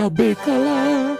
acabei calar.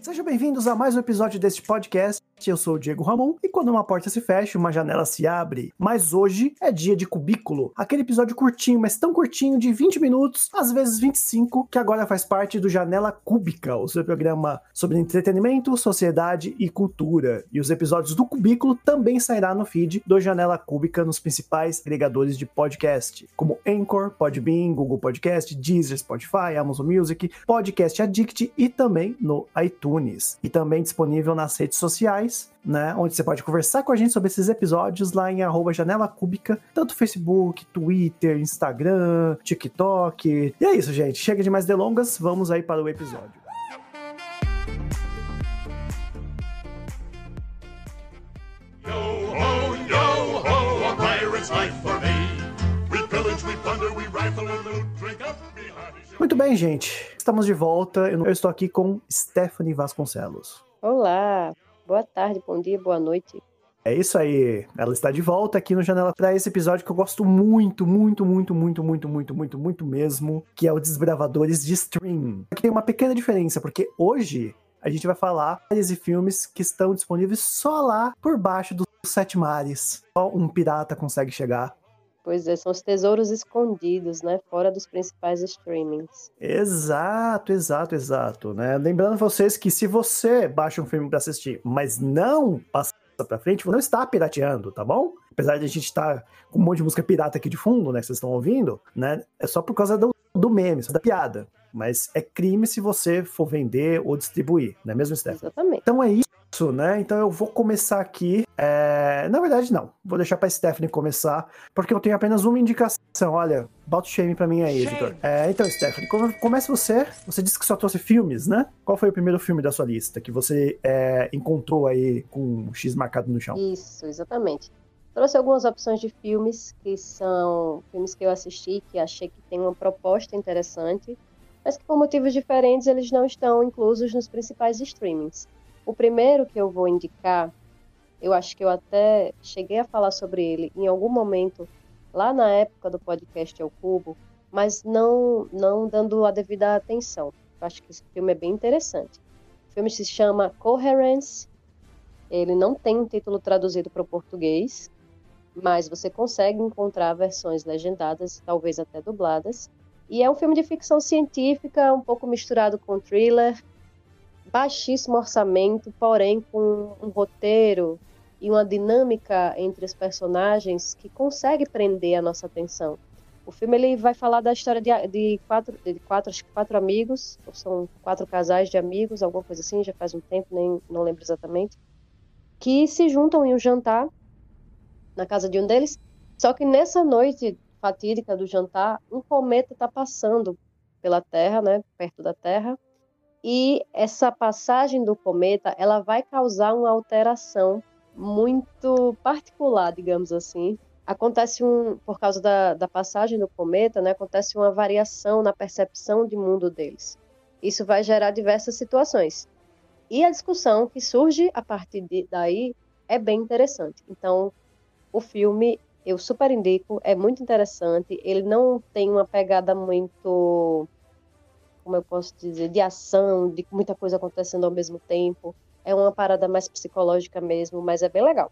Sejam bem-vindos a mais um episódio deste podcast. Eu sou o Diego Ramon e quando uma porta se fecha, uma janela se abre. Mas hoje é dia de cubículo, aquele episódio curtinho, mas tão curtinho de 20 minutos, às vezes 25, que agora faz parte do Janela Cúbica, o seu programa sobre entretenimento, sociedade e cultura. E os episódios do Cubículo também sairá no feed do Janela Cúbica nos principais agregadores de podcast, como Anchor, Podbean, Google Podcast, Deezer, Spotify, Amazon Music, Podcast Addict e também no iTunes. E também disponível nas redes sociais né? Onde você pode conversar com a gente sobre esses episódios lá em arroba janela cúbica, tanto Facebook, Twitter, Instagram, TikTok. E é isso, gente. Chega de mais delongas, vamos aí para o episódio. Muito bem, gente. Estamos de volta. Eu estou aqui com Stephanie Vasconcelos. Olá, boa tarde, bom dia, boa noite. É isso aí. Ela está de volta aqui no Janela para esse episódio que eu gosto muito, muito, muito, muito, muito, muito, muito, muito mesmo, que é o Desbravadores de Stream. Aqui tem uma pequena diferença, porque hoje a gente vai falar séries e filmes que estão disponíveis só lá por baixo dos sete mares. Só um pirata consegue chegar. Pois é, são os tesouros escondidos, né? Fora dos principais streamings. Exato, exato, exato, né? Lembrando vocês que se você baixa um filme para assistir, mas não passa pra frente, você não está pirateando, tá bom? Apesar de a gente estar com um monte de música pirata aqui de fundo, né, que vocês estão ouvindo, né? É só por causa do, do meme, da piada. Mas é crime se você for vender ou distribuir, não é mesmo, Steph? Exatamente. Então é isso, né? Então eu vou começar aqui. é, Na verdade, não. Vou deixar pra Stephanie começar, porque eu tenho apenas uma indicação. Olha, bota o shame pra mim aí, editor. É, então, Stephanie, come- comece você. Você disse que só trouxe filmes, né? Qual foi o primeiro filme da sua lista que você é, encontrou aí com um X marcado no chão? Isso, exatamente. Trouxe algumas opções de filmes que são filmes que eu assisti, que achei que tem uma proposta interessante, mas que por motivos diferentes eles não estão inclusos nos principais streamings. O primeiro que eu vou indicar, eu acho que eu até cheguei a falar sobre ele em algum momento lá na época do podcast ao Cubo, mas não não dando a devida atenção. Eu acho que esse filme é bem interessante. O filme se chama Coherence. Ele não tem um título traduzido para o português, mas você consegue encontrar versões legendadas, talvez até dubladas. E é um filme de ficção científica, um pouco misturado com thriller, baixíssimo orçamento, porém com um roteiro e uma dinâmica entre os personagens que consegue prender a nossa atenção. O filme ele vai falar da história de, de quatro, de quatro, quatro amigos, ou são quatro casais de amigos, alguma coisa assim, já faz um tempo, nem não lembro exatamente, que se juntam em um jantar na casa de um deles. Só que nessa noite fatídica do jantar, um cometa está passando pela Terra, né, perto da Terra, e essa passagem do cometa, ela vai causar uma alteração muito particular, digamos assim. Acontece um, por causa da, da passagem do cometa, né, acontece uma variação na percepção de mundo deles. Isso vai gerar diversas situações. E a discussão que surge a partir de, daí é bem interessante. Então, o filme eu super indico, é muito interessante. Ele não tem uma pegada muito, como eu posso dizer, de ação, de muita coisa acontecendo ao mesmo tempo. É uma parada mais psicológica mesmo, mas é bem legal.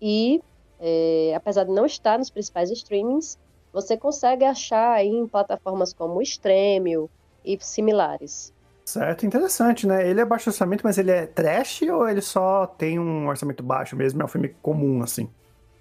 E, é, apesar de não estar nos principais streamings, você consegue achar aí em plataformas como o Stremio e similares. Certo, interessante, né? Ele é baixo orçamento, mas ele é trash ou ele só tem um orçamento baixo mesmo? É um filme comum, assim?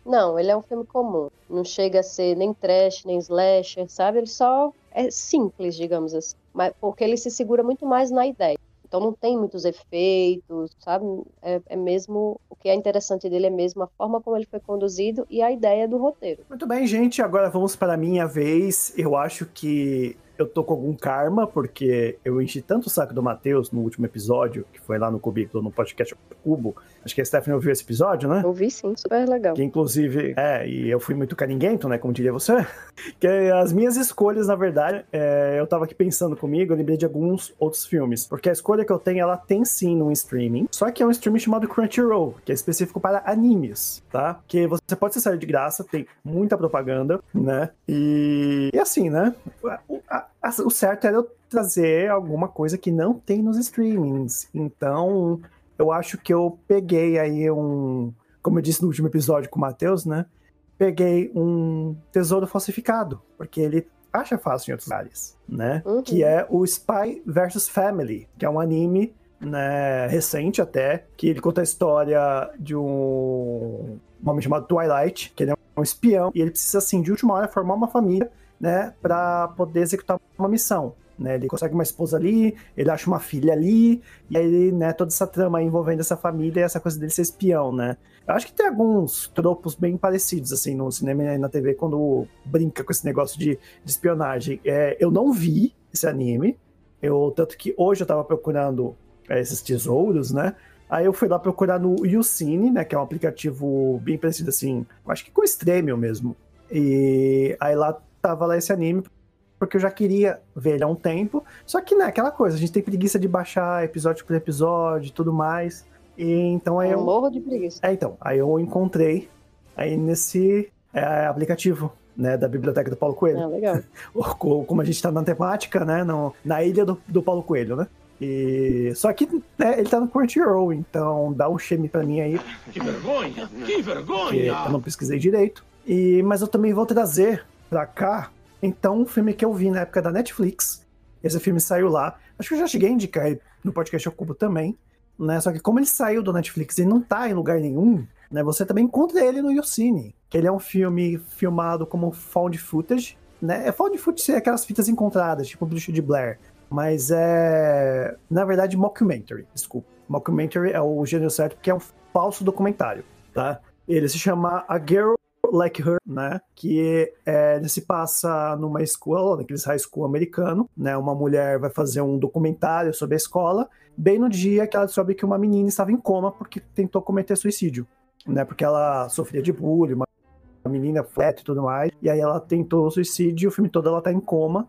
Não, ele é um filme comum. Não chega a ser nem trash, nem slasher, sabe? Ele só é simples, digamos assim. Mas porque ele se segura muito mais na ideia. Então não tem muitos efeitos, sabe? É, é mesmo. O que é interessante dele é mesmo a forma como ele foi conduzido e a ideia do roteiro. Muito bem, gente. Agora vamos para a minha vez. Eu acho que eu tô com algum karma, porque eu enchi tanto o saco do Matheus no último episódio, que foi lá no Cubículo, no podcast Cubo. Acho que a Stephanie ouviu esse episódio, né? Ouvi sim, super legal. Que inclusive, é, e eu fui muito caringuento, né? Como diria você. Que as minhas escolhas, na verdade, é, eu tava aqui pensando comigo, eu lembrei de alguns outros filmes. Porque a escolha que eu tenho, ela tem sim no streaming. Só que é um streaming chamado Crunchyroll, que é específico para animes, tá? Que você pode acessar de graça, tem muita propaganda, né? E, e assim, né? O, a, o certo era eu trazer alguma coisa que não tem nos streamings. Então, eu acho que eu peguei aí um. Como eu disse no último episódio com o Matheus, né? Peguei um tesouro falsificado, porque ele acha fácil em outros lugares, né? Uhum. Que é o Spy vs Family, que é um anime né, recente até, que ele conta a história de um homem chamado Twilight, que ele é um espião, e ele precisa, assim, de última hora formar uma família, né, para poder executar uma missão. Né, ele consegue uma esposa ali, ele acha uma filha ali, e aí, né, toda essa trama envolvendo essa família e essa coisa dele ser espião, né. Eu acho que tem alguns tropos bem parecidos, assim, no cinema e na TV, quando brinca com esse negócio de, de espionagem. É, eu não vi esse anime, eu, tanto que hoje eu tava procurando é, esses tesouros, né, Aí eu fui lá procurar no YouCine, né, que é um aplicativo bem parecido assim, acho que com o mesmo. E aí lá tava lá esse anime, porque eu já queria ver ele há um tempo. Só que, né, aquela coisa, a gente tem preguiça de baixar episódio por episódio e tudo mais. E então aí Eu eu. morro de preguiça. É, então, aí eu encontrei aí nesse é, aplicativo, né, da biblioteca do Paulo Coelho. Ah, legal. Co- Como a gente tá na temática, né, no, na ilha do, do Paulo Coelho, né? E, só que né, ele tá no Crunchyroll, então dá um shame pra mim aí, Que vergonha! Que vergonha! eu não pesquisei direito. E, mas eu também vou trazer pra cá, então, um filme que eu vi na época da Netflix. Esse filme saiu lá. Acho que eu já cheguei a indicar no podcast ao Cubo também. Né? Só que como ele saiu do Netflix e não tá em lugar nenhum, né? Você também encontra ele no YouCine. Que ele é um filme filmado como found footage. Né? É found footage é aquelas fitas encontradas, tipo o Bruxo de Blair. Mas é. Na verdade, mockumentary, desculpa. Mockumentary é o gênero certo, porque é um falso documentário, tá? Ele se chama A Girl Like Her, né? Que é, se passa numa escola, naqueles high school americano, né? Uma mulher vai fazer um documentário sobre a escola, bem no dia que ela descobre que uma menina estava em coma porque tentou cometer suicídio, né? Porque ela sofria de bullying, uma menina fleta e tudo mais, e aí ela tentou suicídio, o filme todo ela tá em coma,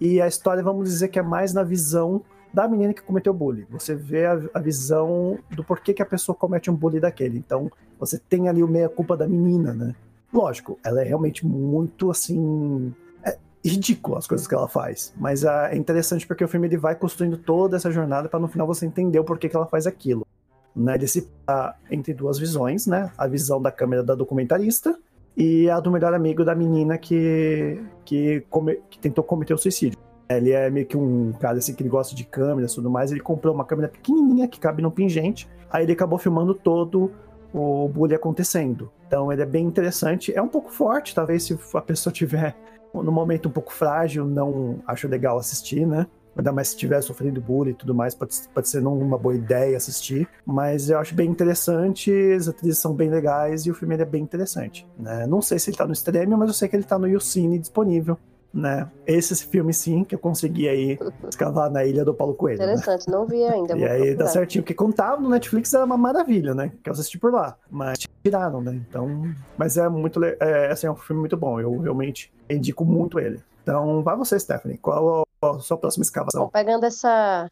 e a história, vamos dizer que é mais na visão da menina que cometeu bullying. Você vê a, a visão do porquê que a pessoa comete um bullying daquele. Então, você tem ali o meia-culpa da menina, né? Lógico, ela é realmente muito, assim... É ridículo as coisas que ela faz. Mas ah, é interessante porque o filme ele vai construindo toda essa jornada para no final você entender o porquê que ela faz aquilo. Né? Ele se passa entre duas visões, né? A visão da câmera da documentarista e a do melhor amigo da menina que, que, come- que tentou cometer o suicídio. Ele é meio que um cara assim que ele gosta de câmeras e tudo mais. Ele comprou uma câmera pequenininha que cabe no pingente. Aí ele acabou filmando todo o bullying acontecendo. Então ele é bem interessante. É um pouco forte, talvez se a pessoa tiver no momento um pouco frágil, não acho legal assistir, né? Ainda mais se estiver sofrendo bullying e tudo mais, pode, pode ser não uma boa ideia assistir. Mas eu acho bem interessante, as atrizes são bem legais e o filme é bem interessante. Né? Não sei se ele tá no streaming, mas eu sei que ele tá no YouCine disponível. Né? Esse filme sim, que eu consegui aí escavar na ilha do Paulo Coelho. né? Interessante, não vi ainda. E aí dá procurar. certinho, porque quando tava no Netflix era uma maravilha, né? Que eu assisti por lá. Mas tiraram, né? Então. Mas é muito. É, assim, é um filme muito bom. Eu realmente indico muito ele. Então, vai você, Stephanie. Qual a sua próxima Bom, escavação? pegando essa,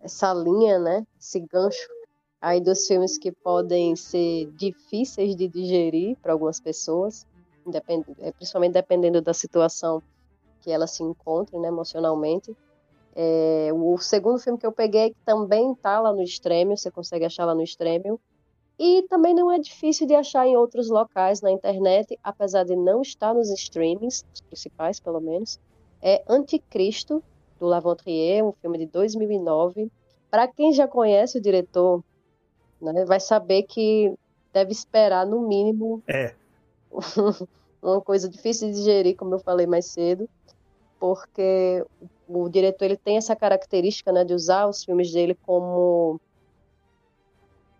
essa linha, né? Esse gancho aí dos filmes que podem ser difíceis de digerir para algumas pessoas, independ- eh, principalmente dependendo da situação que ela se encontre, né, emocionalmente. É, o segundo filme que eu peguei, que também tá lá no Stremio, você consegue achar lá no Stremio, e também não é difícil de achar em outros locais na internet, apesar de não estar nos streamings, os principais pelo menos, é Anticristo, do Lavontrier, um filme de 2009. Para quem já conhece o diretor, né, vai saber que deve esperar, no mínimo, É. uma coisa difícil de digerir, como eu falei mais cedo, porque o diretor ele tem essa característica né, de usar os filmes dele como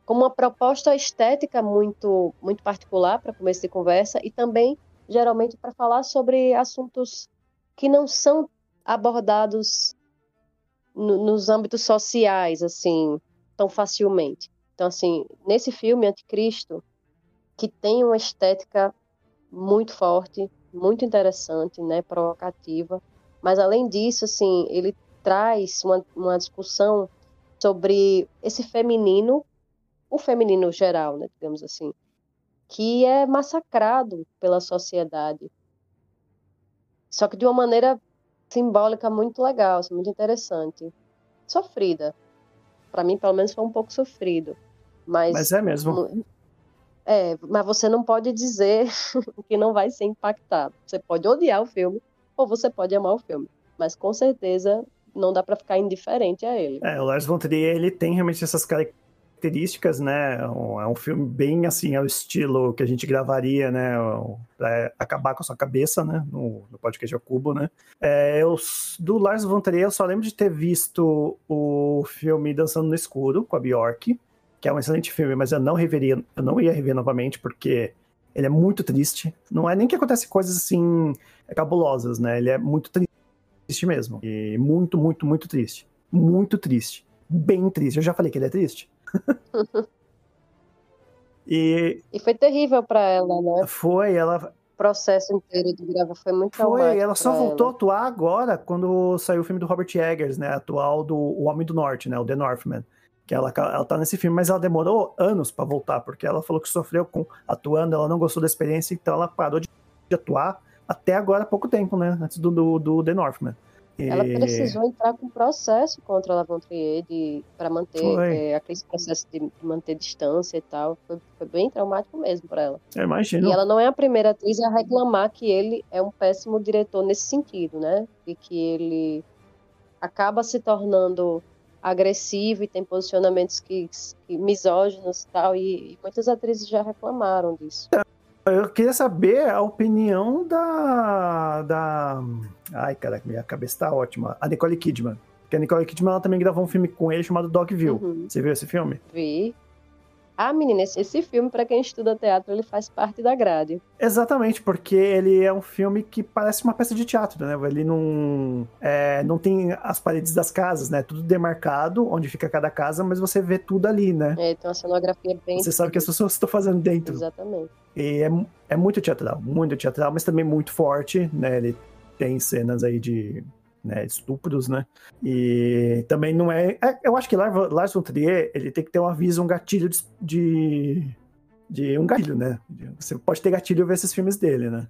como uma proposta estética muito muito particular para começo de conversa e também geralmente para falar sobre assuntos que não são abordados no- nos âmbitos sociais assim tão facilmente. Então, assim, nesse filme, Anticristo, que tem uma estética muito forte, muito interessante, né, provocativa, mas além disso, assim, ele traz uma, uma discussão sobre esse feminino, o feminino geral, né, digamos assim, que é massacrado pela sociedade. Só que de uma maneira simbólica muito legal, assim, muito interessante. Sofrida. Para mim, pelo menos, foi um pouco sofrido. Mas, Mas é mesmo. É, mas você não pode dizer que não vai ser impactado. Você pode odiar o filme ou você pode amar o filme. Mas com certeza não dá para ficar indiferente a ele. É, o Lars von Trier, ele tem realmente essas características, né? É um, filme bem assim, ao estilo que a gente gravaria, né? Pra acabar com a sua cabeça, né? No, no podcast ao cubo, né? É, eu, do Lars von Trier, eu só lembro de ter visto o filme Dançando no Escuro, com a Bjork, que é um excelente filme, mas eu não reveria, eu não ia rever novamente, porque ele é muito triste. Não é nem que acontece coisas assim cabulosas, né? Ele é muito triste mesmo. E muito, muito, muito triste. Muito triste. Bem triste. Eu já falei que ele é triste. e, E foi terrível para ela, né? foi, ela O processo inteiro de gravar foi muito foi, ela só voltou a ela. atuar agora quando saiu o filme do Robert Eggers, né? Atual do O Homem do Norte, né? O The Northman. Que ela, ela tá nesse filme, mas ela demorou anos pra voltar, porque ela falou que sofreu com atuando, ela não gostou da experiência, então ela parou de, de atuar até agora há pouco tempo, né? Antes do, do, do The Northman. E- Ela precisou entrar com processo contra a Lavontrier para manter é, aquele processo de, manter distância e tal. Foi, foi bem traumático mesmo para ela. Eu imagino. E ela não é a primeira atriz a reclamar que ele é um péssimo diretor nesse sentido, né? E que ele acaba se tornando agressivo e tem posicionamentos que, que misóginos e tal. E, e muitas atrizes já reclamaram disso. Eu queria saber a opinião da. da... Ai, caraca, minha cabeça tá ótima. A Nicole Kidman. Porque a Nicole Kidman ela também gravou um filme com ele chamado Dogville. Uhum. Você viu esse filme? Vi. Ah, menina, esse, esse filme, para quem estuda teatro, ele faz parte da grade. Exatamente, porque ele é um filme que parece uma peça de teatro, né? Ele não, é, não tem as paredes das casas, né? Tudo demarcado, onde fica cada casa, mas você vê tudo ali, né? É, tem uma cenografia bem. Você sabe que as pessoas estão fazendo dentro. Exatamente. E é, é muito teatral, muito teatral, mas também muito forte, né? Ele tem cenas aí de né, estupros, né? E também não é. é- eu acho que Lars, von Trier, ele tem que ter um aviso, um gatilho de, de. de um gatilho, né? Você pode ter gatilho e ver esses filmes dele, né?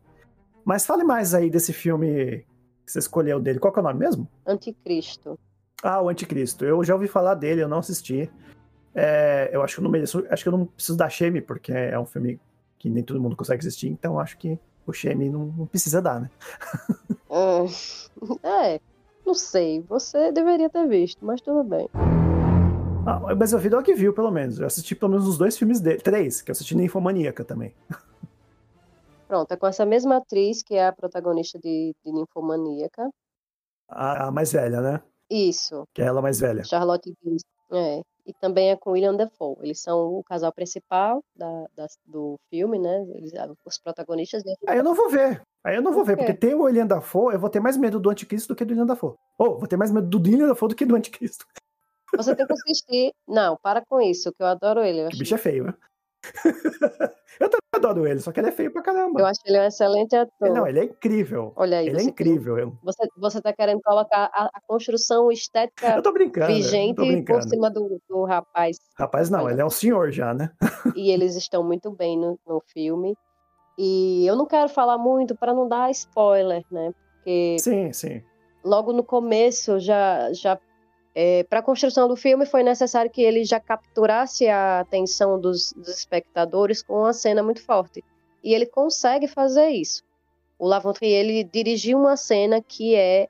Mas fale mais aí desse filme que você escolheu dele. Qual que é o nome mesmo? Anticristo. Ah, o Anticristo. Eu já ouvi falar dele, eu não assisti. É, eu acho que eu não mereço, acho que eu não preciso dar shame, porque é um filme que nem todo mundo consegue assistir, então acho que o shame não, não precisa dar, né? Ah, É, não sei. Você deveria ter visto, mas tudo bem. Ah, mas eu vi Dogville, pelo menos. Eu assisti pelo menos os dois filmes dele. Três, que eu assisti na Infomaníaca também. Pronto, é com essa mesma atriz que é a protagonista de, de Ninfomaníaca. A, a mais velha, né? Isso, Que é ela mais velha. Charlotte Gainsbourg. É. E também é com William Dafoe. Eles são o casal principal da, da- do filme, né? Eles, os protagonistas. Aí eu não vou ver. Aí eu não vou ver, porque tem o William Dafoe, eu vou ter mais medo do Anticristo do que do William Dafoe. Ou, vou ter mais medo do William Dafoe do que do Anticristo. Você tem que assistir. Não, para com isso, que eu adoro ele. Eu acho, bicho é feio, né? eu também adoro ele, só que ele é feio pra caramba. eu acho ele um excelente ator. Não, ele é incrível. Olha aí, Ele é incrível. Você, você tá querendo colocar a, a construção estética eu tô brincando. vigente tô por brincando. cima do, do rapaz. Rapaz, não, Olha. ele é um senhor já, né? e eles estão muito bem no, no filme. E eu não quero falar muito para não dar spoiler, né? Porque Sim, sim. logo no começo já já para a construção do filme foi necessário que ele já capturasse a atenção dos, dos espectadores com uma cena muito forte. E ele consegue fazer isso. O Lavontrier ele dirigiu uma cena que é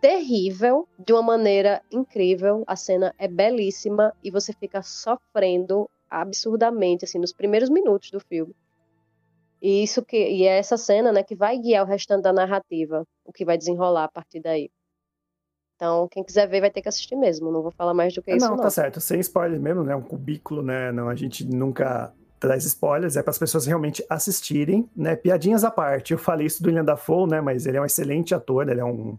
terrível de uma maneira incrível. A cena é belíssima e você fica sofrendo absurdamente assim nos primeiros minutos do filme. E isso que e é essa cena né que vai guiar o restante da narrativa o que vai desenrolar a partir daí então, quem quiser ver vai ter que assistir mesmo. Não vou falar mais do que isso, não, não. tá certo. Sem spoiler mesmo, né? Um cubículo, né? Não, a gente nunca traz spoilers, é para as pessoas realmente assistirem, né? Piadinhas à parte. Eu falei isso do William Dafoe, né? Mas ele é um excelente ator, ele é um.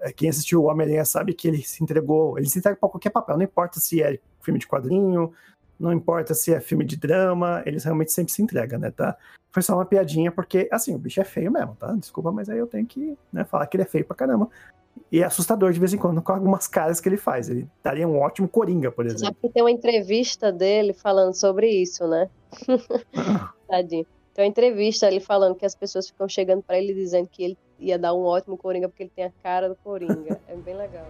é, Quem assistiu o Homem-Aranha sabe que ele se entregou, ele se entrega para qualquer papel, não importa se é filme de quadrinho, Não importa se é filme de drama, eles realmente sempre se entregam, né, tá? Foi só uma piadinha, porque, assim, o bicho é feio mesmo, tá? Desculpa, mas aí eu tenho que né, falar que ele é feio pra caramba. E é assustador de vez em quando com algumas caras que ele faz. Ele daria um ótimo Coringa, por exemplo. Sabe que tem uma entrevista dele falando sobre isso, né? Tadinho. Tem uma entrevista ele falando que as pessoas ficam chegando pra ele dizendo que ele ia dar um ótimo Coringa porque ele tem a cara do Coringa. É bem legal.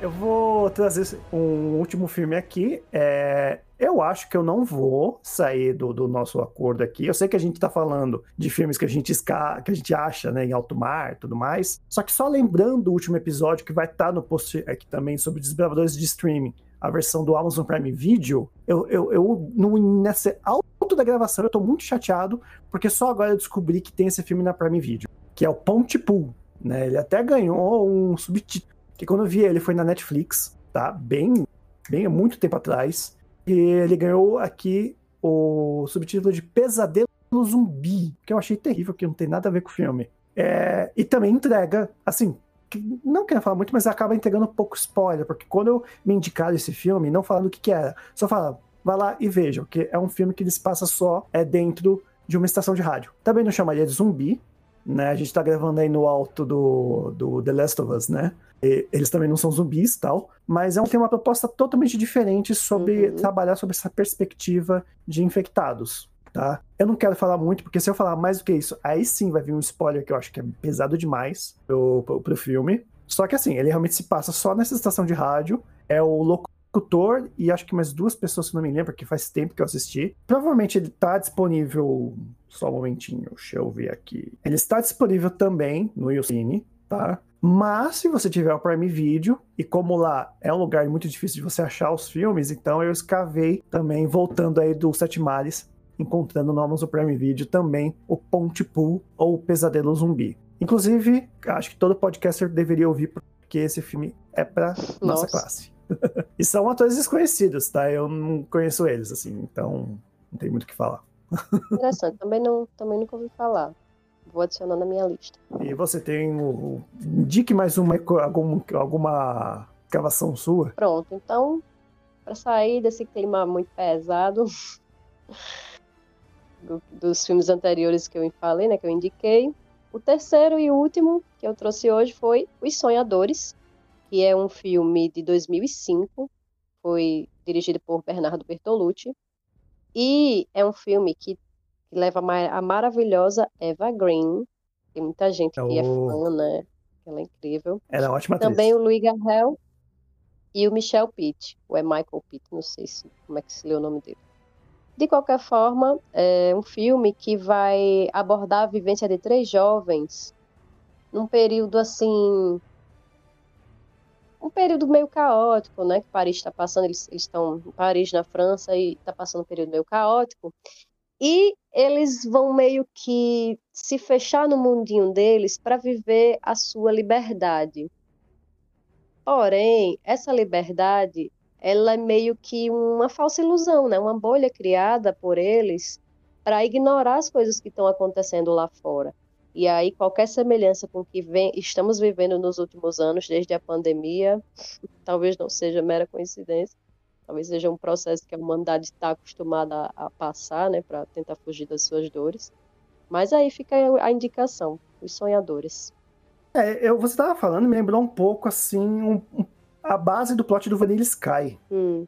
Eu vou trazer um último filme aqui. É, eu acho que eu não vou sair do, do, nosso acordo aqui. Eu sei que a gente tá falando de filmes que a gente esca... que a gente acha, né, em alto mar tudo mais. Só que só lembrando o último episódio que vai estar tá no post aqui também sobre desbravadores de streaming, a versão do Amazon Prime Video, eu, eu, eu no, nessa alto da gravação eu tô muito chateado, porque só agora eu descobri que tem esse filme na Prime Video, que é o Pontypool, né? Ele até ganhou um subtítulo que quando eu vi ele foi na Netflix, tá? Bem, bem há muito tempo atrás. E ele ganhou aqui o subtítulo de Pesadelo Zumbi, que eu achei terrível, que não tem nada a ver com o filme. É, e também entrega, assim, não quero falar muito, mas acaba entregando um pouco spoiler, porque quando eu me indicaram esse filme, não falando o que, que era, só fala, vai lá e veja, porque é um filme que eles passa só é dentro de uma estação de rádio. Também não chamaria de zumbi, né? A gente tá gravando aí no alto do, do The Last of Us, né? E eles também não são zumbis tal, mas é um, tem uma proposta totalmente diferente sobre uhum. trabalhar sobre essa perspectiva de infectados, tá? Eu não quero falar muito, porque se eu falar mais do que isso, aí sim vai vir um spoiler que eu acho que é pesado demais pro, pro, pro filme. Só que assim, ele realmente se passa só nessa estação de rádio, é o locutor e acho que mais duas pessoas, se não me lembro, porque faz tempo que eu assisti. Provavelmente ele tá disponível. Só um momentinho, deixa eu ver aqui. Ele está disponível também no YouCine, tá? Mas se você tiver o Prime Video, e como lá é um lugar muito difícil de você achar os filmes, então eu escavei também, voltando aí do Sete Mares, encontrando no Amazon Prime Video também o Ponte Pool ou o Pesadelo Zumbi. Inclusive, acho que todo podcaster deveria ouvir, porque esse filme é pra nossa, nossa classe. e são atores desconhecidos, tá? Eu não conheço eles, assim, então não tem muito o que falar. Interessante, também, não, também nunca ouvi falar. Vou adicionar na minha lista. E você tem o. Indique mais uma algum, alguma escavação sua? Pronto, então, para sair desse clima muito pesado do, dos filmes anteriores que eu falei, né? Que eu indiquei. O terceiro e último que eu trouxe hoje foi Os Sonhadores, que é um filme de 2005, foi dirigido por Bernardo Bertolucci, e é um filme que que leva a maravilhosa Eva Green. Tem muita gente que é fã, né? Ela é incrível. Ela é ótima Também atriz. o Louis Garrel e o Michel Pitt. Ou é Michael Pitt, não sei se, como é que se lê o nome dele. De qualquer forma, é um filme que vai abordar a vivência de três jovens num período assim um período meio caótico, né? Que Paris está passando, eles, eles estão em Paris, na França, e está passando um período meio caótico. E eles vão meio que se fechar no mundinho deles para viver a sua liberdade. Porém, essa liberdade, ela é meio que uma falsa ilusão, né? Uma bolha criada por eles para ignorar as coisas que estão acontecendo lá fora. E aí qualquer semelhança com o que vem, estamos vivendo nos últimos anos, desde a pandemia, talvez não seja mera coincidência, Talvez seja um processo que a humanidade está acostumada a, a passar, né, para tentar fugir das suas dores. Mas aí fica a indicação, os sonhadores. É, eu, você estava falando, me lembrou um pouco assim um, um, a base do plot do Vanilla Sky. Hum,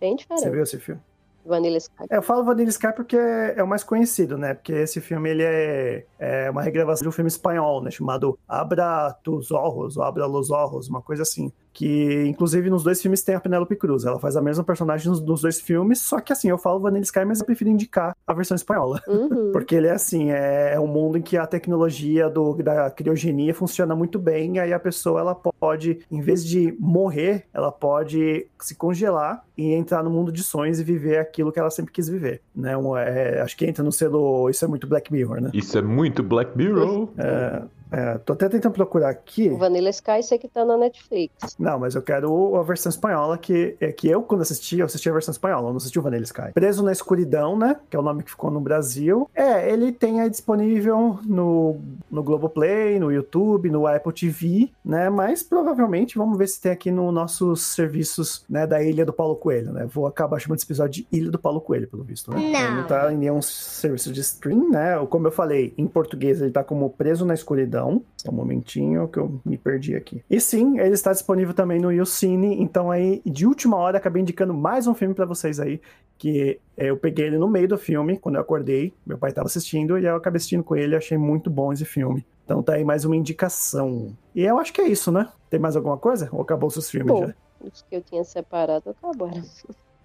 bem diferente. Você viu esse filme? Vanilla Sky. É, eu falo Vanilla Sky porque é, é, o mais conhecido, né? Porque esse filme ele é, é uma regravação de um filme espanhol, né? Chamado Abra tus Ojos, ou Abra los Ojos, uma coisa assim que inclusive nos dois filmes tem a Penélope Cruz. Ela faz a mesma personagem nos, nos, dois filmes, só que assim, eu falo Vanilla Sky, mas eu prefiro indicar a versão espanhola. Uhum. Porque ele é assim, é, é, um mundo em que a tecnologia do, da criogenia funciona muito bem, e aí a pessoa ela pode, em vez de morrer, ela pode se congelar e entrar no mundo de sonhos e viver aquilo que ela sempre quis viver. Né? Um, é, acho que entra no selo. Isso é muito Black Mirror, né? Isso é muito Black Mirror. É, É, tô até tentando procurar aqui. O Vanilla Sky sei que tá na Netflix. Não, mas eu quero a versão espanhola, que é que eu, quando assisti, eu assisti a versão espanhola, eu não assisti o Vanilla Sky. Preso na Escuridão, né? Que é o nome que ficou no Brasil. É, ele tem aí disponível no, no Globoplay, no YouTube, no Apple TV, né? Mas provavelmente vamos ver se tem aqui nos nossos serviços, né, da Ilha do Paulo Coelho, né? Vou acabar chamando esse episódio de Ilha do Paulo Coelho, pelo visto, né? Não. Não tá em nenhum serviço de stream, né? Como eu falei, em português ele tá como Preso na Escuridão. Só um momentinho que eu me perdi aqui. E sim, ele está disponível também no YouCine, então aí, de última hora, acabei indicando mais um filme pra vocês aí, que é, eu peguei ele no meio do filme, quando eu acordei, meu pai tava assistindo, e eu acabei assistindo com ele, achei muito bom esse filme. Então tá aí mais uma indicação. E eu acho que é isso, né? Tem mais alguma coisa? Ou acabou os seus filmes Bom. já? Os que eu tinha separado acabaram.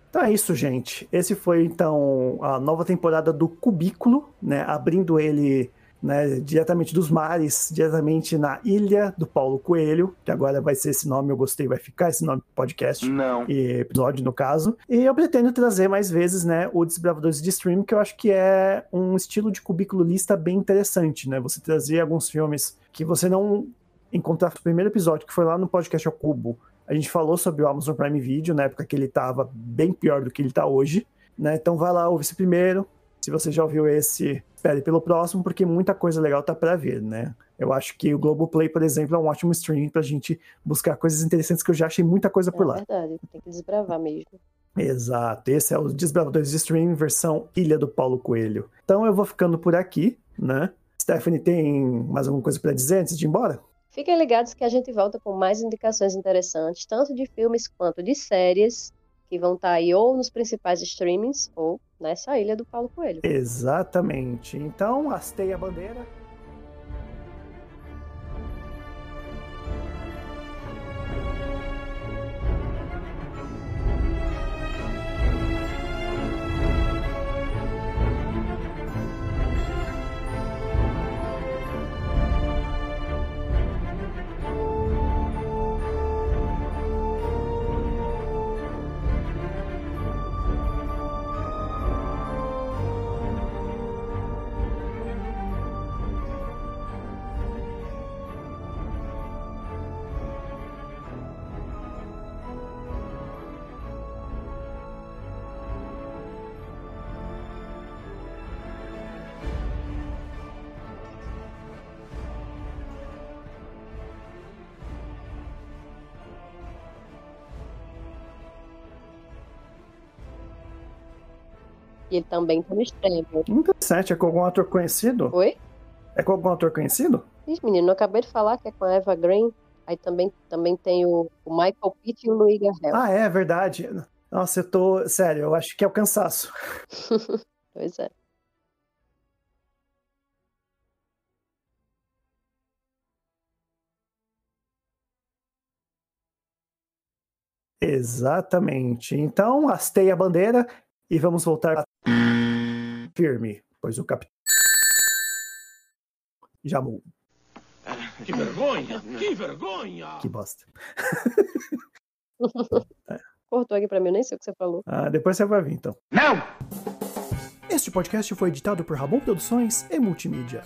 Então é isso, gente. Esse foi então a nova temporada do Cubículo, né? Abrindo ele né, diretamente dos mares, diretamente na ilha do Paulo Coelho, que agora vai ser esse nome, eu gostei, vai ficar esse nome do podcast. Não. E episódio, no caso. E eu pretendo trazer mais vezes, né, o Desbravadores de Stream, que eu acho que é um estilo de cubículo lista bem interessante, né? Você trazer alguns filmes que você não encontrar no primeiro episódio, que foi lá no podcast ao Cubo. A gente falou sobre o Amazon Prime Video, na época que ele tava bem pior do que ele tá hoje, né? Então vai lá, ouve esse primeiro. Se você já ouviu esse, espere pelo próximo, porque muita coisa legal tá para ver, né? Eu acho que o Globoplay, por exemplo, é um ótimo streaming pra gente buscar coisas interessantes que eu já achei muita coisa por é lá. verdade, tem que desbravar mesmo. Exato, esse é o Desbravadores de Stream, versão Ilha do Paulo Coelho. Então eu vou ficando por aqui, né? Stephanie, tem mais alguma coisa para dizer antes de ir embora? Fiquem ligados que a gente volta com mais indicações interessantes, tanto de filmes quanto de séries, que vão estar aí ou nos principais streamings ou nessa ilha do Paulo Coelho. Exatamente. Então, hastei a bandeira. E ele também tá no extremo. Interessante, é com algum ator conhecido? Oi? É com algum ator conhecido? Ih, menino, eu acabei de falar que é com a Eva Green. Aí também, também tem o, o Michael Pitt e o Louis Garrel. Ah, é verdade. Nossa, eu tô. Sério, eu acho que é o cansaço. Pois é. Exatamente. Então, hastei a bandeira e vamos voltar firme, pois o capitão. Já morreu. Que vergonha! Que vergonha! Que bosta. Cortou aqui pra mim, eu nem sei o que você falou. Ah, depois você vai vir, então. Não! Este podcast foi editado por Rabon Produções e Multimídia.